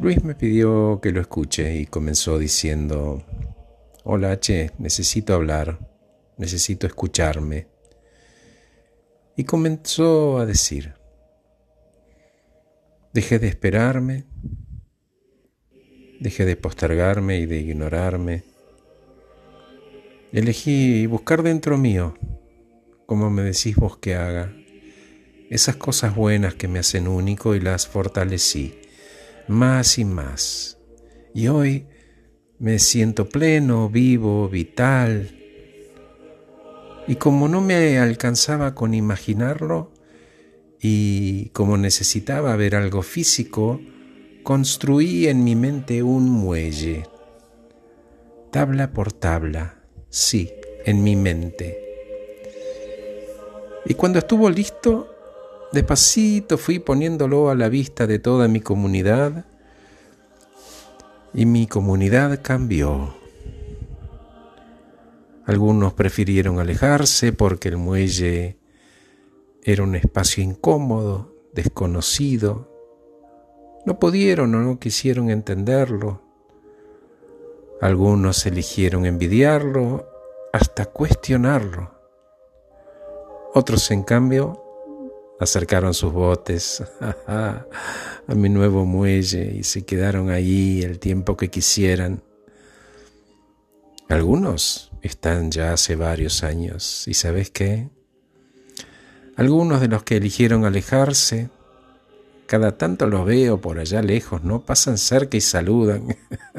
Luis me pidió que lo escuche y comenzó diciendo, Hola H, necesito hablar, necesito escucharme. Y comenzó a decir, dejé de esperarme, dejé de postergarme y de ignorarme. Elegí buscar dentro mío, como me decís vos que haga, esas cosas buenas que me hacen único y las fortalecí más y más. Y hoy me siento pleno, vivo, vital. Y como no me alcanzaba con imaginarlo y como necesitaba ver algo físico, construí en mi mente un muelle, tabla por tabla, sí, en mi mente. Y cuando estuvo listo, Despacito fui poniéndolo a la vista de toda mi comunidad y mi comunidad cambió. Algunos prefirieron alejarse porque el muelle era un espacio incómodo, desconocido. No pudieron o no quisieron entenderlo. Algunos eligieron envidiarlo hasta cuestionarlo. Otros, en cambio, acercaron sus botes a mi nuevo muelle y se quedaron ahí el tiempo que quisieran. Algunos están ya hace varios años y sabes qué? Algunos de los que eligieron alejarse, cada tanto los veo por allá lejos, ¿no? Pasan cerca y saludan,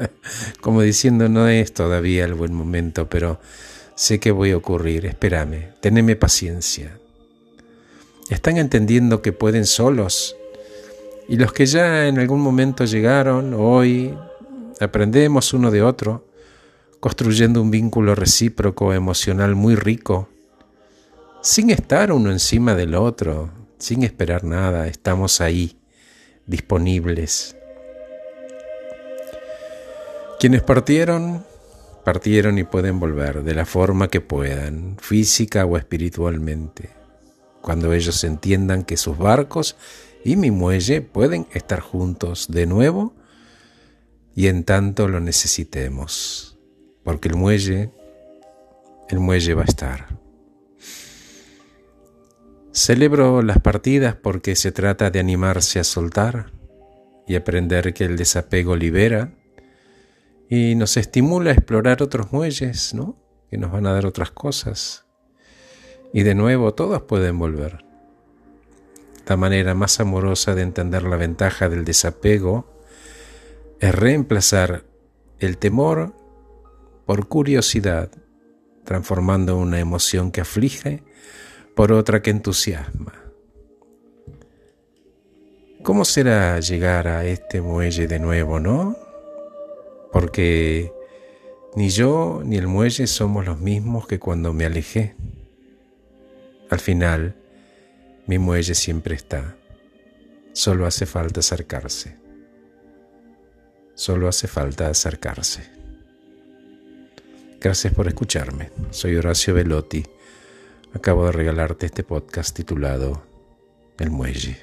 como diciendo no es todavía el buen momento, pero sé que voy a ocurrir, espérame, teneme paciencia, están entendiendo que pueden solos. Y los que ya en algún momento llegaron, hoy aprendemos uno de otro, construyendo un vínculo recíproco emocional muy rico, sin estar uno encima del otro, sin esperar nada, estamos ahí, disponibles. Quienes partieron, partieron y pueden volver de la forma que puedan, física o espiritualmente cuando ellos entiendan que sus barcos y mi muelle pueden estar juntos de nuevo y en tanto lo necesitemos, porque el muelle, el muelle va a estar. Celebro las partidas porque se trata de animarse a soltar y aprender que el desapego libera y nos estimula a explorar otros muelles, ¿no? Que nos van a dar otras cosas. Y de nuevo todos pueden volver. La manera más amorosa de entender la ventaja del desapego es reemplazar el temor por curiosidad, transformando una emoción que aflige por otra que entusiasma. ¿Cómo será llegar a este muelle de nuevo, no? Porque ni yo ni el muelle somos los mismos que cuando me alejé. Al final, mi muelle siempre está. Solo hace falta acercarse. Solo hace falta acercarse. Gracias por escucharme. Soy Horacio Velotti. Acabo de regalarte este podcast titulado El Muelle.